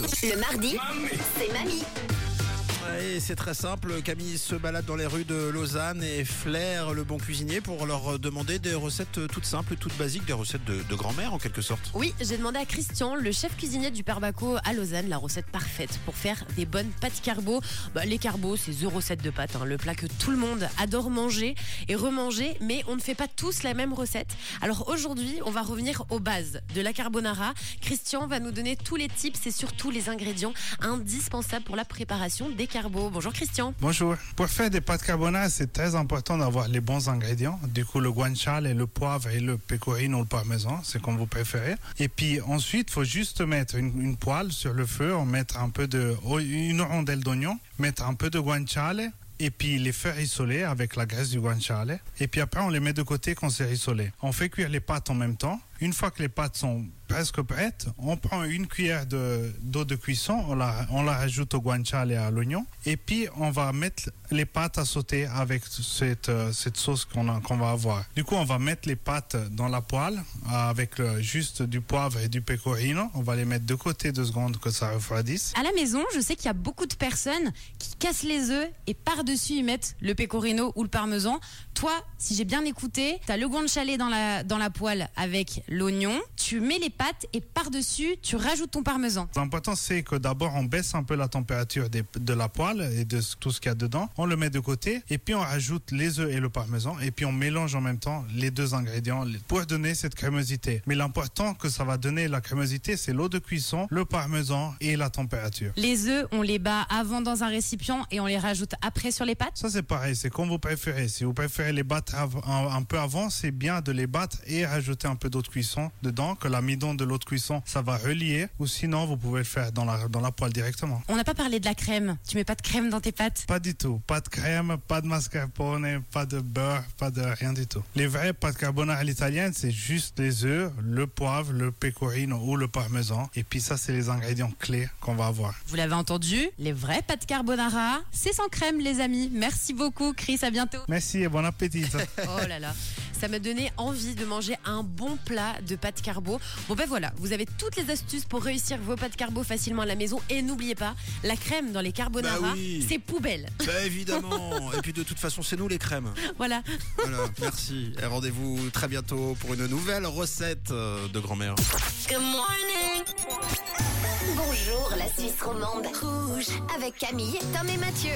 Le mardi, c'est mamie. C'est très simple, Camille se balade dans les rues de Lausanne et flaire le bon cuisinier pour leur demander des recettes toutes simples, toutes basiques, des recettes de, de grand-mère en quelque sorte. Oui, j'ai demandé à Christian, le chef cuisinier du Père Baco à Lausanne, la recette parfaite pour faire des bonnes pâtes carbo. Bah, les carbos, c'est the recette de pâtes, hein, le plat que tout le monde adore manger et remanger, mais on ne fait pas tous la même recette. Alors aujourd'hui, on va revenir aux bases de la carbonara. Christian va nous donner tous les tips et surtout les ingrédients indispensables pour la préparation des carbos. Bonjour Christian. Bonjour. Pour faire des pâtes carbonara, c'est très important d'avoir les bons ingrédients. Du coup, le guanciale, le poivre et le pecorino ou le parmesan, c'est comme vous préférez. Et puis ensuite, il faut juste mettre une, poêle sur le feu, on mettre un peu de une rondelle d'oignon, mettre un peu de guanciale et puis les faire rissoler avec la graisse du guanciale. Et puis après, on les met de côté quand c'est rissolé. On fait cuire les pâtes en même temps. Une fois que les pâtes sont presque prêtes, on prend une cuillère de- d'eau de, cuisson, on la, on la rajoute au guanciale et à l'oignon. Et puis, on va mettre les pâtes à sauter avec cette, euh, cette sauce qu'on qu'on va avoir. Du coup, on va mettre les pâtes dans la poêle avec le- juste du poivre et du pecorino. On va les mettre de côté deux secondes que ça refroidisse. À la maison, je sais qu'il y a beaucoup de personnes qui cassent les œufs et par-dessus ils mettent le pecorino ou le parmesan. Toi, si j'ai bien écouté, tu as le guanciale dans la, dans la poêle avec l'oignon, tu mets les pâtes et par-dessus tu rajoutes ton parmesan. L'important, c'est que d'abord, on baisse un peu la température des- de la poêle et de tout ce qu'il y a dedans. On le met de côté et puis on rajoute les œufs et le parmesan et puis on mélange en même temps les deux ingrédients pour donner cette crémosité. Mais l'important que ça va donner la crémosité, c'est l'eau de cuisson, le parmesan et la température. Les œufs, on les bat avant dans un récipient et on les rajoute après sur les pâtes? Ça, c'est pareil, c'est comme vous préférez. Si vous préférez les battre un peu avant, c'est bien de les battre et rajouter un peu d'eau de cuisson dedans, que l'amidon de l'eau de cuisson, ça va relier. Ou sinon, vous pouvez le faire dans la, dans la poêle directement. On n'a pas parlé de la crème. Tu mets pas de crème dans tes pâtes? Pas du tout. Pas de crème, pas de mascarpone, pas de beurre, pas de rien du tout. Les vraies pâtes carbonara à l'italienne, c'est juste les œufs, le poivre, le pecorino ou le parmesan. Et puis ça, c'est les ingrédients clés qu'on va avoir. Vous l'avez entendu, les vraies pâtes carbonara, c'est sans crème les amis. Merci beaucoup Chris, à bientôt. Merci et bon appétit. Oh là là, ça m'a donné envie de manger un bon plat de pâtes carbo. Bon ben voilà, vous avez toutes les astuces pour réussir vos pâtes carbo facilement à la maison et n'oubliez pas, la crème dans les carbonara, Bah oui. c'est poubelle. Bah évidemment Et puis de toute façon, c'est nous les crèmes. Voilà. Voilà, merci. Et rendez-vous très bientôt pour une nouvelle recette euh, de grand-mère. Good morning. Bonjour la Suisse romande. Rouge avec Camille, Tom et Mathieu.